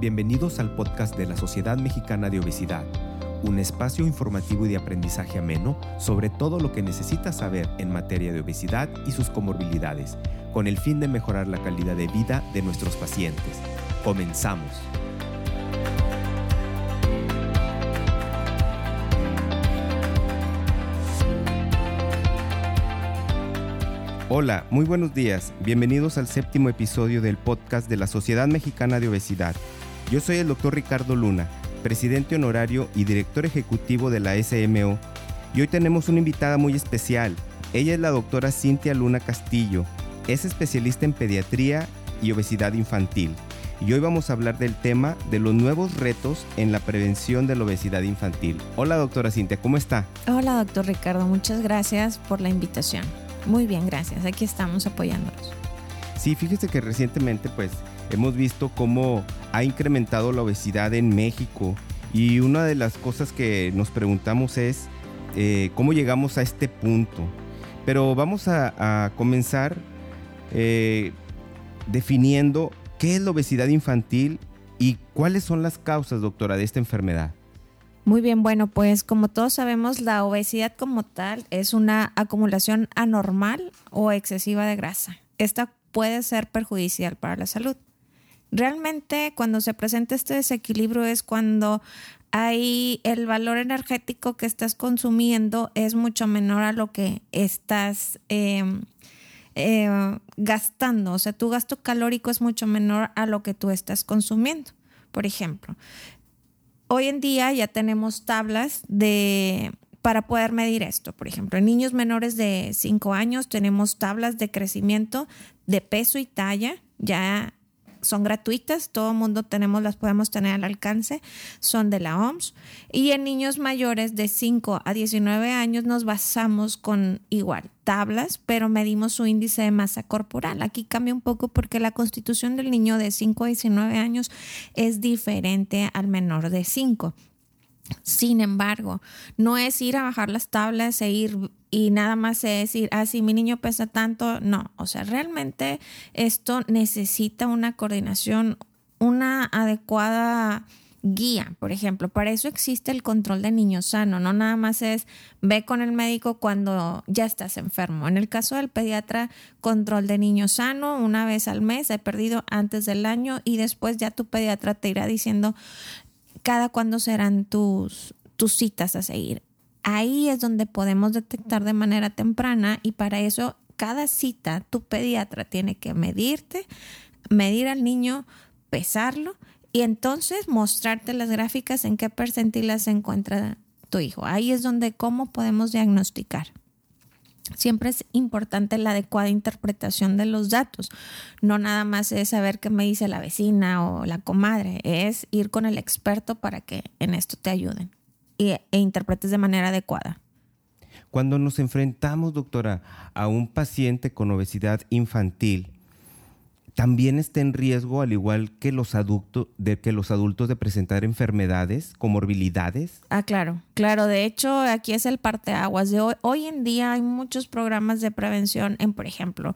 Bienvenidos al podcast de la Sociedad Mexicana de Obesidad, un espacio informativo y de aprendizaje ameno sobre todo lo que necesitas saber en materia de obesidad y sus comorbilidades, con el fin de mejorar la calidad de vida de nuestros pacientes. Comenzamos. Hola, muy buenos días. Bienvenidos al séptimo episodio del podcast de la Sociedad Mexicana de Obesidad. Yo soy el doctor Ricardo Luna, presidente honorario y director ejecutivo de la SMO, y hoy tenemos una invitada muy especial. Ella es la doctora Cintia Luna Castillo, es especialista en pediatría y obesidad infantil. Y hoy vamos a hablar del tema de los nuevos retos en la prevención de la obesidad infantil. Hola doctora Cintia, ¿cómo está? Hola doctor Ricardo, muchas gracias por la invitación. Muy bien, gracias. Aquí estamos apoyándolos. Sí, fíjese que recientemente pues hemos visto cómo ha incrementado la obesidad en México y una de las cosas que nos preguntamos es eh, cómo llegamos a este punto. Pero vamos a, comenzar eh, definiendo qué es la obesidad infantil y cuáles son las causas, doctora, de esta enfermedad. Muy bien, bueno, pues como todos sabemos, la obesidad como tal es una acumulación anormal o excesiva de grasa. Esta puede ser perjudicial para la salud. Realmente cuando se presenta este desequilibrio es cuando hay el valor energético que estás consumiendo es mucho menor a lo que estás em, eh, gastando. O sea, tu gasto calórico es mucho menor a lo que tú estás consumiendo. Por ejemplo, hoy en día ya tenemos tablas de para poder medir esto. Por ejemplo, en niños menores de 5 años tenemos tablas de crecimiento de peso y talla ya son gratuitas, todo mundo tenemos, las podemos tener al alcance, son de la OMS. Y en niños mayores de 5 a 19 años nos basamos con igual tablas, pero medimos su índice de masa corporal. Aquí cambia un poco porque la constitución del niño de 5 a 19 años es diferente al menor de 5. Sin embargo, no es ir a bajar las tablas e ir y nada más es decir, ah, si mi niño pesa tanto, no, o sea, realmente esto necesita una coordinación, una adecuada guía, por ejemplo. Para eso existe el control de niño sano, no nada más es ve con el médico cuando ya estás enfermo. En el caso del pediatra, control de niño sano una vez al mes, he perdido antes del año y después ya tu pediatra te irá diciendo cada cuándo serán tus, tus citas a seguir. Ahí es donde podemos detectar de manera temprana y para eso cada cita tu pediatra tiene que medirte, medir al niño, pesarlo y entonces mostrarte las gráficas en qué percentilas se encuentra tu hijo. Ahí es donde cómo podemos diagnosticar. Siempre es importante la adecuada interpretación de los datos. No nada más es saber qué me dice la vecina o la comadre, es ir con el experto para que en esto te ayuden e interpretes de manera adecuada. Cuando nos enfrentamos, doctora, a un paciente con obesidad infantil, también está en riesgo, al igual que los, adultos, de, que los adultos, de presentar enfermedades, comorbilidades? Ah, claro, claro. De hecho, aquí es el parteaguas. De hoy, hoy en día hay muchos programas de prevención en, por ejemplo,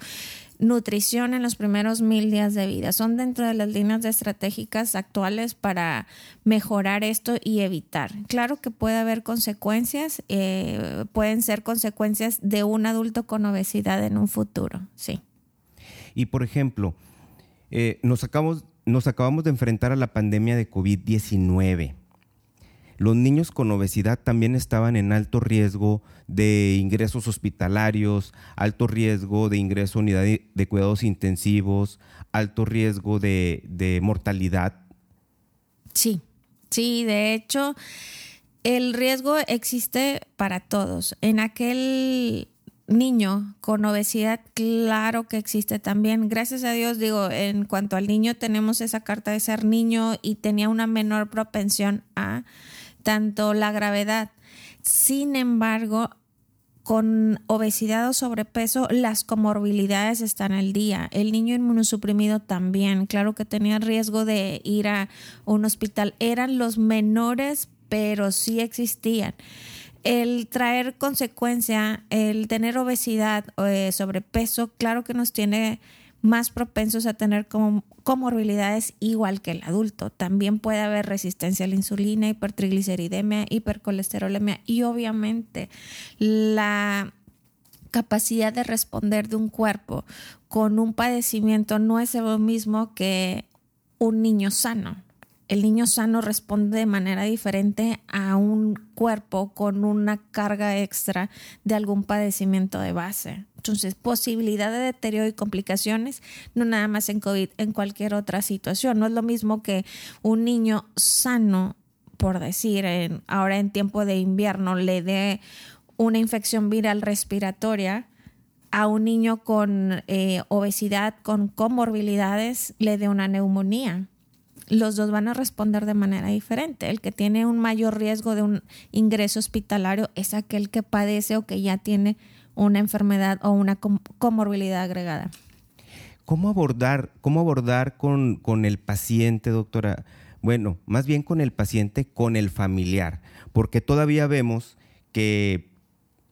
nutrición en los primeros mil días de vida. Son dentro de las líneas estratégicas actuales para mejorar esto y evitar. Claro que puede haber consecuencias, eh, pueden ser consecuencias de un adulto con obesidad en un futuro, sí. Y por ejemplo, eh, nos, acabamos, nos acabamos de enfrentar a la pandemia de COVID-19. Los niños con obesidad también estaban en alto riesgo de ingresos hospitalarios, alto riesgo de ingreso a unidad de cuidados intensivos, alto riesgo de, de mortalidad. Sí, sí, de hecho, el riesgo existe para todos. En aquel niño con obesidad, claro que existe también. Gracias a Dios, digo, en cuanto al niño, tenemos esa carta de ser niño y tenía una menor propensión a tanto la gravedad. Sin embargo, con obesidad o sobrepeso, las comorbilidades están al día. El niño inmunosuprimido también, claro que tenía riesgo de ir a un hospital. Eran los menores, pero sí existían el traer consecuencia, el tener obesidad, o eh, sobrepeso, claro que nos tiene más propensos a tener comorbilidades igual que el adulto. También puede haber resistencia a la insulina, hipertrigliceridemia, hipercolesterolemia y obviamente la capacidad de responder de un cuerpo con un padecimiento no es lo mismo que un niño sano. El niño sano responde de manera diferente a un cuerpo con una carga extra de algún padecimiento de base. Entonces, posibilidad de deterioro y complicaciones, no nada más en COVID, en cualquier otra situación. No es lo mismo que un niño sano, por decir, en, ahora en tiempo de invierno, le dé una infección viral respiratoria a un niño con eh, obesidad, con comorbilidades, le dé una neumonía. Los dos van a responder de manera diferente. El que tiene un mayor riesgo de un ingreso hospitalario es aquel que padece o que ya tiene una enfermedad o una comorbilidad agregada. ¿Cómo abordar, cómo abordar con, con, el paciente, doctora? Bueno, más bien con el paciente, con el familiar, porque todavía vemos que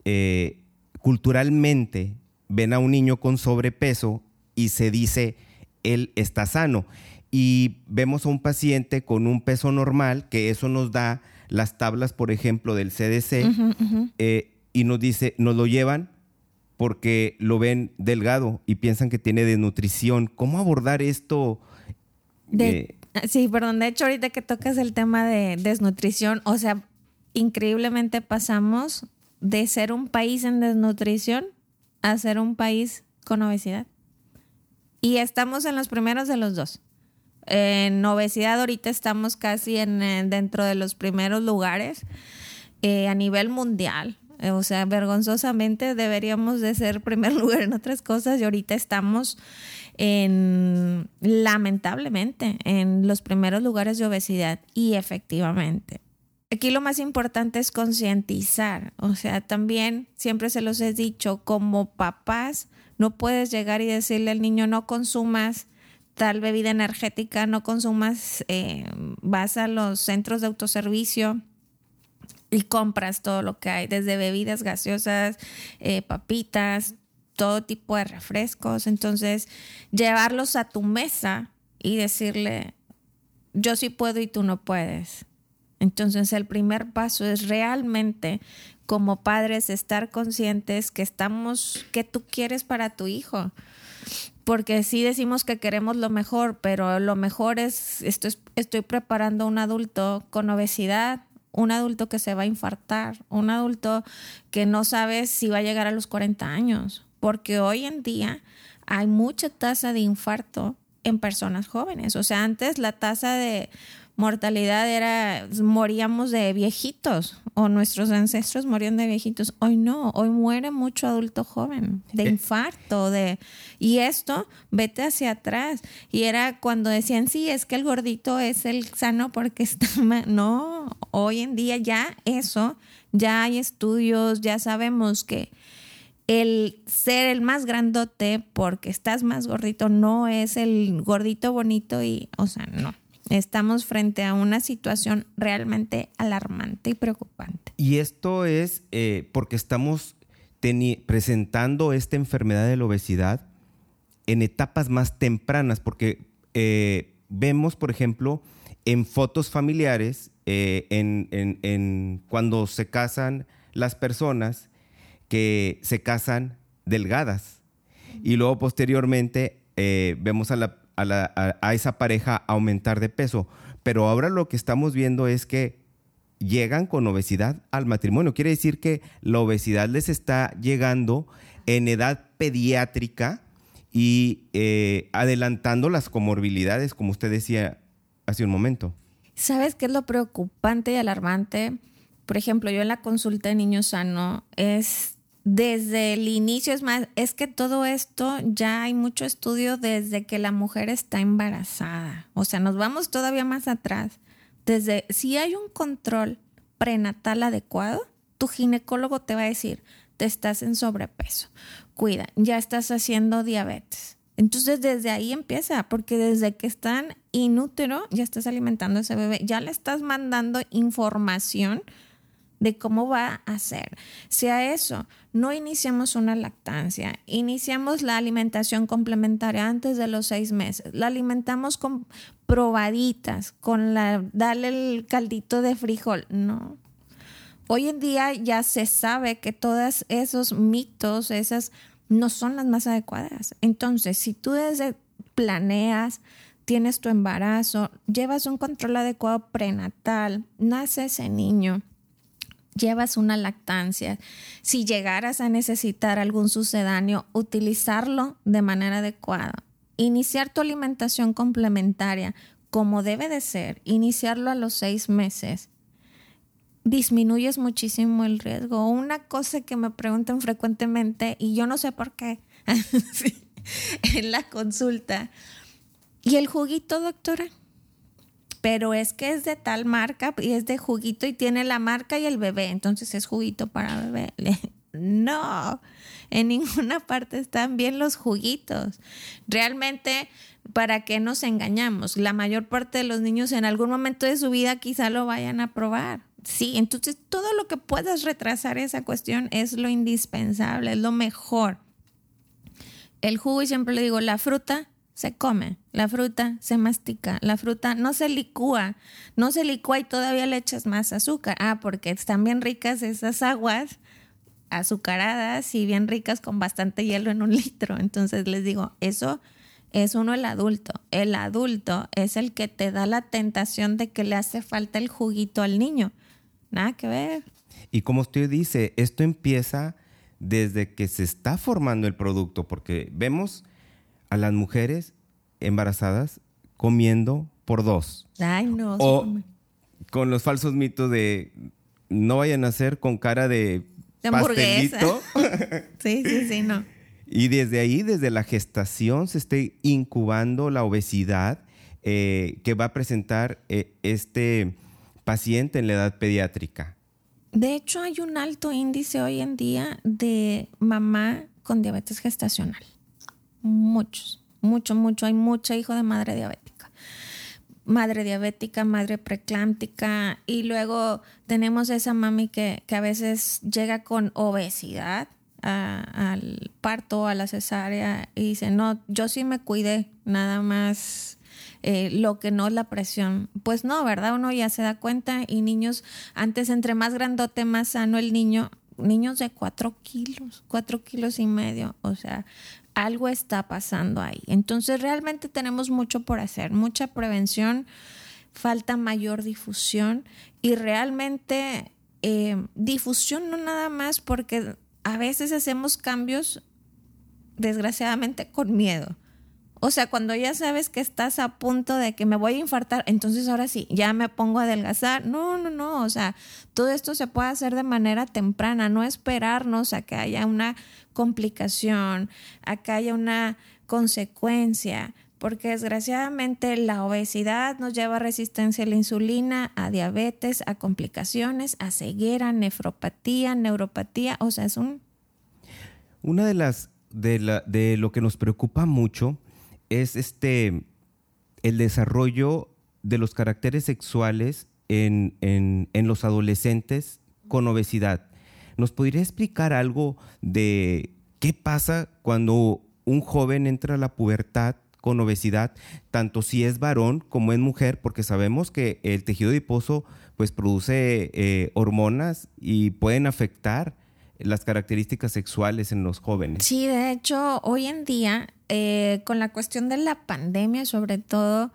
eh, culturalmente ven a un niño con sobrepeso y se dice, él está sano. Y vemos a un paciente con un peso normal, que eso nos da las tablas, por ejemplo, del CDC, eh, y nos dice, nos lo llevan porque lo ven delgado y piensan que tiene desnutrición. ¿Cómo abordar esto? Eh, sí, perdón, de hecho ahorita que tocas el tema de desnutrición, o sea, increíblemente pasamos de ser un país en desnutrición a ser un país con obesidad. Y estamos en los primeros de los dos. En obesidad ahorita estamos casi en, dentro de los primeros lugares eh, a nivel mundial. Eh, o sea, vergonzosamente deberíamos de ser primer lugar en otras cosas y ahorita estamos en, lamentablemente, en los primeros lugares de obesidad y efectivamente. Aquí lo más importante es concientizar, o sea, también siempre se los he dicho, como papás, no puedes llegar y decirle al niño no consumas tal bebida energética, no consumas, eh, vas a los centros de autoservicio y compras todo lo que hay, desde bebidas gaseosas, eh, papitas, todo tipo de refrescos. Entonces, llevarlos a tu mesa y decirle, yo sí puedo y tú no puedes. Entonces, el primer paso es realmente como padres estar conscientes que estamos, que tú quieres para tu hijo. Porque sí decimos que queremos lo mejor, pero lo mejor es, estoy, estoy preparando a un adulto con obesidad, un adulto que se va a infartar, un adulto que no sabe si va a llegar a los 40 años, porque hoy en día hay mucha tasa de infarto en personas jóvenes. O sea, antes la tasa de mortalidad era, moríamos de viejitos o nuestros ancestros morían de viejitos. Hoy no, hoy muere mucho adulto joven de eh. infarto, de... Y esto, vete hacia atrás. Y era cuando decían, sí, es que el gordito es el sano porque está... No, hoy en día ya eso, ya hay estudios, ya sabemos que el ser el más grandote porque estás más gordito no es el gordito bonito y, o sea, no. Estamos frente a una situación realmente alarmante y preocupante. Y esto es eh, porque estamos presentando esta enfermedad de la obesidad en etapas más tempranas, porque eh, vemos, por ejemplo, en fotos familiares, eh, en, cuando se casan las personas que se casan delgadas. Y luego posteriormente vemos a la a, esa pareja aumentar de peso. Pero ahora lo que estamos viendo es que llegan con obesidad al matrimonio. Quiere decir que la obesidad les está llegando en edad pediátrica y eh, adelantando las comorbilidades, como usted decía hace un momento. ¿Sabes qué es lo preocupante y alarmante? Por ejemplo, yo en la consulta de niño sano es desde el inicio, es más, es que todo esto ya hay mucho estudio desde que la mujer está embarazada. O sea, nos vamos todavía más atrás. Desde si hay un control prenatal adecuado, tu ginecólogo te va a decir, te estás en sobrepeso, cuida, ya estás haciendo diabetes. Entonces desde ahí empieza, porque desde que están inútero ya estás alimentando a ese bebé, ya le estás mandando información de cómo va a ser. Si a eso no iniciamos una lactancia, iniciamos la alimentación complementaria antes de los seis meses, la alimentamos con probaditas, con la, dale el caldito de frijol, no. Hoy en día ya se sabe que todos esos mitos, esas no son las más adecuadas. Entonces, si tú desde planeas, tienes tu embarazo, llevas un control adecuado prenatal, nace ese niño, llevas una lactancia, si llegaras a necesitar algún sucedáneo, utilizarlo de manera adecuada. Iniciar tu alimentación complementaria como debe de ser, iniciarlo a los seis meses, disminuyes muchísimo el riesgo. Una cosa que me preguntan frecuentemente y yo no sé por qué en la consulta. ¿Y el juguito, doctora? Pero es que es de tal marca y es de juguito y tiene la marca y el bebé, entonces es juguito para bebé. No, en ninguna parte están bien los juguitos. Realmente, ¿para qué nos engañamos? La mayor parte de los niños en algún momento de su vida quizá lo vayan a probar. Sí, entonces todo lo que puedas retrasar esa cuestión es lo indispensable, es lo mejor. El jugo, y siempre le digo, la fruta se come, la fruta se mastica, la fruta no se licúa, no se licúa y todavía le echas más azúcar. Ah, porque están bien ricas esas aguas azucaradas y bien ricas con bastante hielo en un litro. Entonces les digo, eso es uno el adulto. El adulto es el que te da la tentación de que le hace falta el juguito al niño. Nada que ver. Y como usted dice, esto empieza desde que se está formando el producto, porque vemos a las mujeres embarazadas comiendo por dos. Ay, no. O con los falsos mitos de no vayan a hacer con cara de, de pastelito. sí, sí, sí, no. Y desde ahí, desde la gestación, se está incubando la obesidad eh, que va a presentar eh, este paciente en la edad pediátrica. De hecho, hay un alto índice hoy en día de mamá con diabetes gestacional. Muchos, mucho, mucho. Hay mucho hijo de madre diabética. Madre diabética, madre preclántica. Y luego tenemos esa mami que, a veces llega con obesidad al parto, a la cesárea, y dice, no, yo sí me cuidé, nada más eh, lo que no es la presión. Pues no, ¿verdad? Uno ya se da cuenta y niños, antes entre más grandote, más sano el niño, niños de cuatro kilos, cuatro kilos y medio, o sea, algo está pasando ahí. Entonces realmente tenemos mucho por hacer, mucha prevención, falta mayor difusión y realmente eh, difusión no nada más porque a veces hacemos cambios desgraciadamente con miedo. O sea, cuando ya sabes que estás a punto de que me voy a infartar, entonces ahora sí, ya me pongo a adelgazar. No, no, no. O sea, todo esto se puede hacer de manera temprana, no esperarnos a que haya una complicación, a que haya una consecuencia, porque desgraciadamente la obesidad nos lleva a resistencia a la insulina, a diabetes, a complicaciones, a ceguera, nefropatía, neuropatía. O sea, es un... Una de las, de, la, de lo que nos preocupa mucho es este, el desarrollo de los caracteres sexuales en, los adolescentes con obesidad. ¿Nos podría explicar algo de qué pasa cuando un joven entra a la pubertad con obesidad, tanto si es varón como es mujer, porque sabemos que el tejido adiposo pues produce eh, hormonas y pueden afectar las características sexuales en los jóvenes. Sí, de hecho, hoy en día, eh, con la cuestión de la pandemia, sobre todo,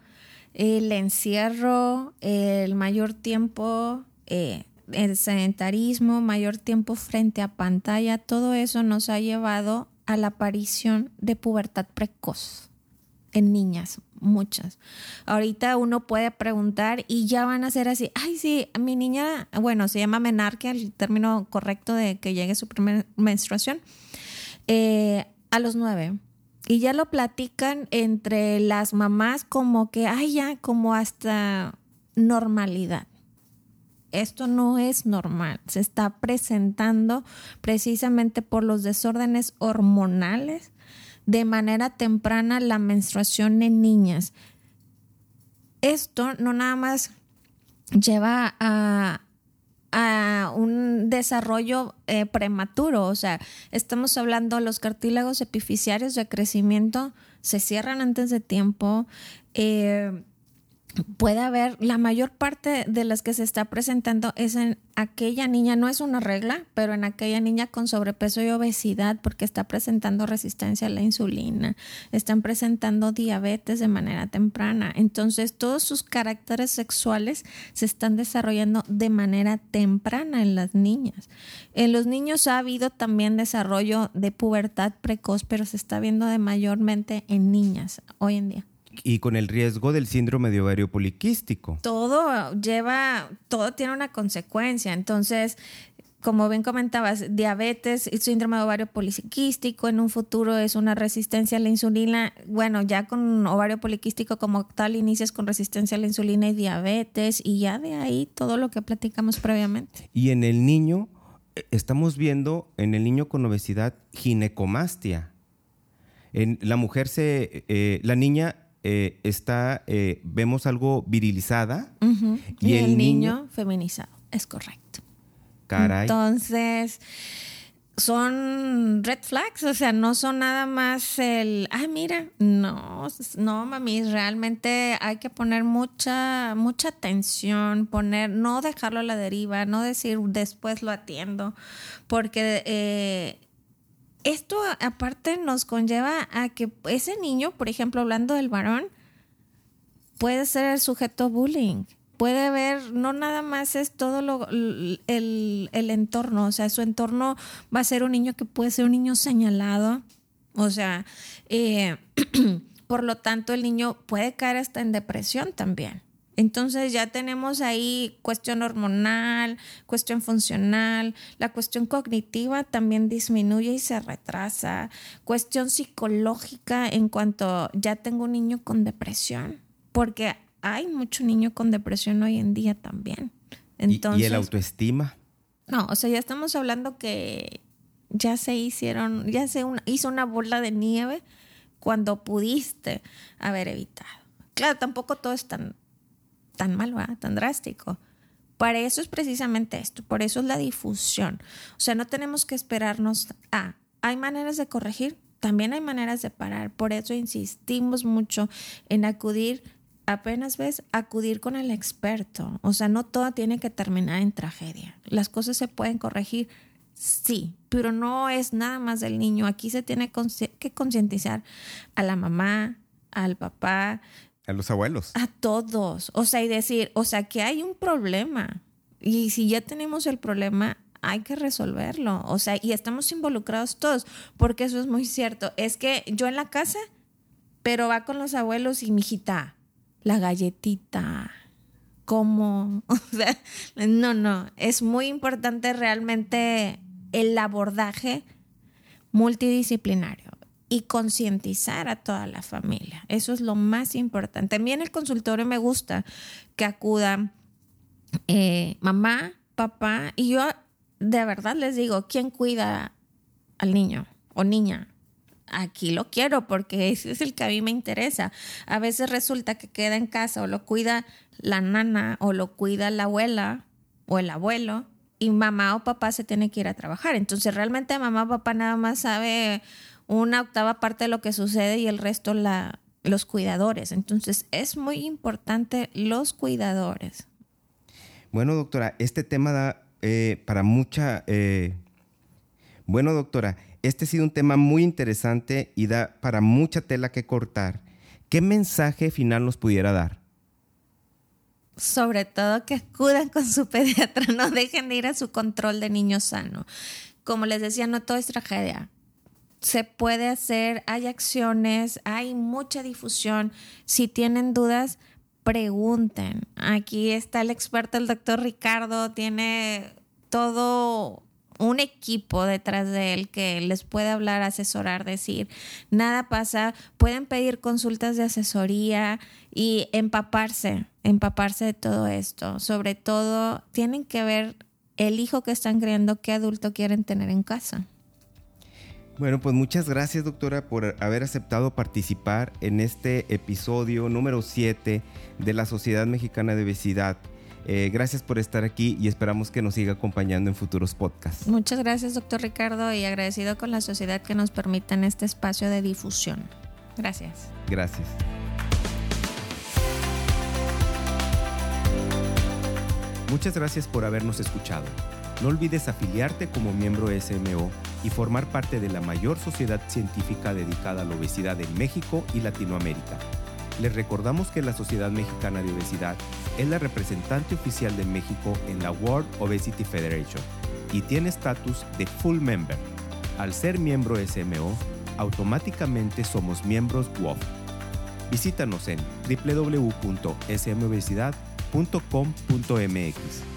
el encierro, el mayor tiempo, eh, el sedentarismo, mayor tiempo frente a pantalla, todo eso nos ha llevado a la aparición de pubertad precoz en niñas, muchas. Ahorita uno puede preguntar y ya van a ser así, ay, sí, mi niña, bueno, se llama menarquia, el término correcto de que llegue su primera menstruación, eh, a los nueve. Y ya lo platican entre las mamás como que, ay, ya, como hasta normalidad. Esto no es normal, se está presentando precisamente por los desórdenes hormonales de manera temprana la menstruación en niñas. Esto no nada más lleva a, a un desarrollo eh, prematuro. O sea, estamos hablando, los cartílagos epifisiarios de crecimiento se cierran antes de tiempo. Eh, puede haber, la mayor parte de las que se está presentando es en aquella niña, no es una regla, pero en aquella niña con sobrepeso y obesidad porque está presentando resistencia a la insulina, están presentando diabetes de manera temprana. Entonces todos sus caracteres sexuales se están desarrollando de manera temprana en las niñas. En los niños ha habido también desarrollo de pubertad precoz, pero se está viendo de mayormente en niñas hoy en día y con el riesgo del síndrome de ovario poliquístico. Todo lleva, todo tiene una consecuencia. Entonces, como bien comentabas, diabetes, síndrome de ovario poliquístico, en un futuro es una resistencia a la insulina. Bueno, ya con ovario poliquístico como tal inicias con resistencia a la insulina y diabetes y ya de ahí todo lo que platicamos previamente. Y en el niño, eh, estamos viendo en el niño con obesidad ginecomastia. En la mujer se, eh, la niña eh, está, eh, vemos algo virilizada y, el, niño, feminizado, es correcto. Caray. Entonces, son red flags, o sea, no son nada más el, ah, mira, no, no, mami, realmente hay que poner mucha, mucha atención, poner, no dejarlo a la deriva, no decir después lo atiendo, porque eh, esto aparte nos conlleva a que ese niño, por ejemplo, hablando del varón, puede ser el sujeto bullying. Puede ver, no nada más es todo lo, el, el entorno, o sea, su entorno va a ser un niño que puede ser un niño señalado, o sea, eh, por lo tanto el niño puede caer hasta en depresión también. Entonces ya tenemos ahí cuestión hormonal, cuestión funcional, la cuestión cognitiva también disminuye y se retrasa, cuestión psicológica en cuanto ya tengo un niño con depresión, porque hay mucho niño con depresión hoy en día también. Entonces, ¿Y, el autoestima? No, o sea, ya estamos hablando que ya se hicieron, ya se hizo una bola de nieve cuando pudiste haber evitado. Claro, tampoco todo es tan tan mal, tan drástico. Para eso es precisamente esto, por eso es la difusión. O sea, no tenemos que esperarnos a, hay maneras de corregir, también hay maneras de parar. Por eso insistimos mucho en acudir, apenas ves, acudir con el experto. O sea, no todo tiene que terminar en tragedia. Las cosas se pueden corregir, sí, pero no es nada más del niño. Aquí se tiene que concientizar a la mamá, al papá, a los abuelos. A todos. O sea, y decir, o sea, que hay un problema. Y si ya tenemos el problema, hay que resolverlo. O sea, y estamos involucrados todos, porque eso es muy cierto. Es que yo en la casa, pero va con los abuelos y mi hijita, la galletita. ¿Cómo? O sea, no, no. Es muy importante realmente el abordaje multidisciplinario y concientizar a toda la familia. Eso es lo más importante. También el consultorio me gusta que acudan eh, mamá, papá y yo de verdad les digo, ¿quién cuida al niño o niña? Aquí lo quiero porque ese es el que a mí me interesa. A veces resulta que queda en casa o lo cuida la nana o lo cuida la abuela o el abuelo y mamá o papá se tiene que ir a trabajar. Entonces realmente mamá o papá nada más sabe una octava parte de lo que sucede y el resto la, los cuidadores. Entonces es muy importante los cuidadores. Bueno, doctora, este tema da eh, para mucha... Eh, bueno, doctora, este ha sido un tema muy interesante y da para mucha tela que cortar. ¿Qué mensaje final nos pudiera dar? Sobre todo que acudan con su pediatra, no dejen de ir a su control de niño sano. Como les decía, no todo es tragedia se puede hacer, hay acciones, hay mucha difusión. Si tienen dudas, pregunten. Aquí está el experto, el doctor Ricardo, tiene todo un equipo detrás de él que les puede hablar, asesorar, decir, nada pasa, pueden pedir consultas de asesoría y empaparse, empaparse de todo esto. Sobre todo, tienen que ver el hijo que están creando, qué adulto quieren tener en casa. Bueno, pues muchas gracias doctora por haber aceptado participar en este episodio número 7 de la Sociedad Mexicana de Obesidad. Eh, gracias por estar aquí y esperamos que nos siga acompañando en futuros podcasts. Muchas gracias, doctor Ricardo, y agradecido con la sociedad que nos permiten este espacio de difusión. Gracias. Gracias. Muchas gracias por habernos escuchado. No olvides afiliarte como miembro SMO y formar parte de la mayor sociedad científica dedicada a la obesidad en México y Latinoamérica. Les recordamos que la Sociedad Mexicana de Obesidad es la representante oficial de México en la World Obesity Federation y tiene estatus de full member. Al ser miembro SMO, automáticamente somos miembros WOF. Visítanos en www.smobesidad.com.mx.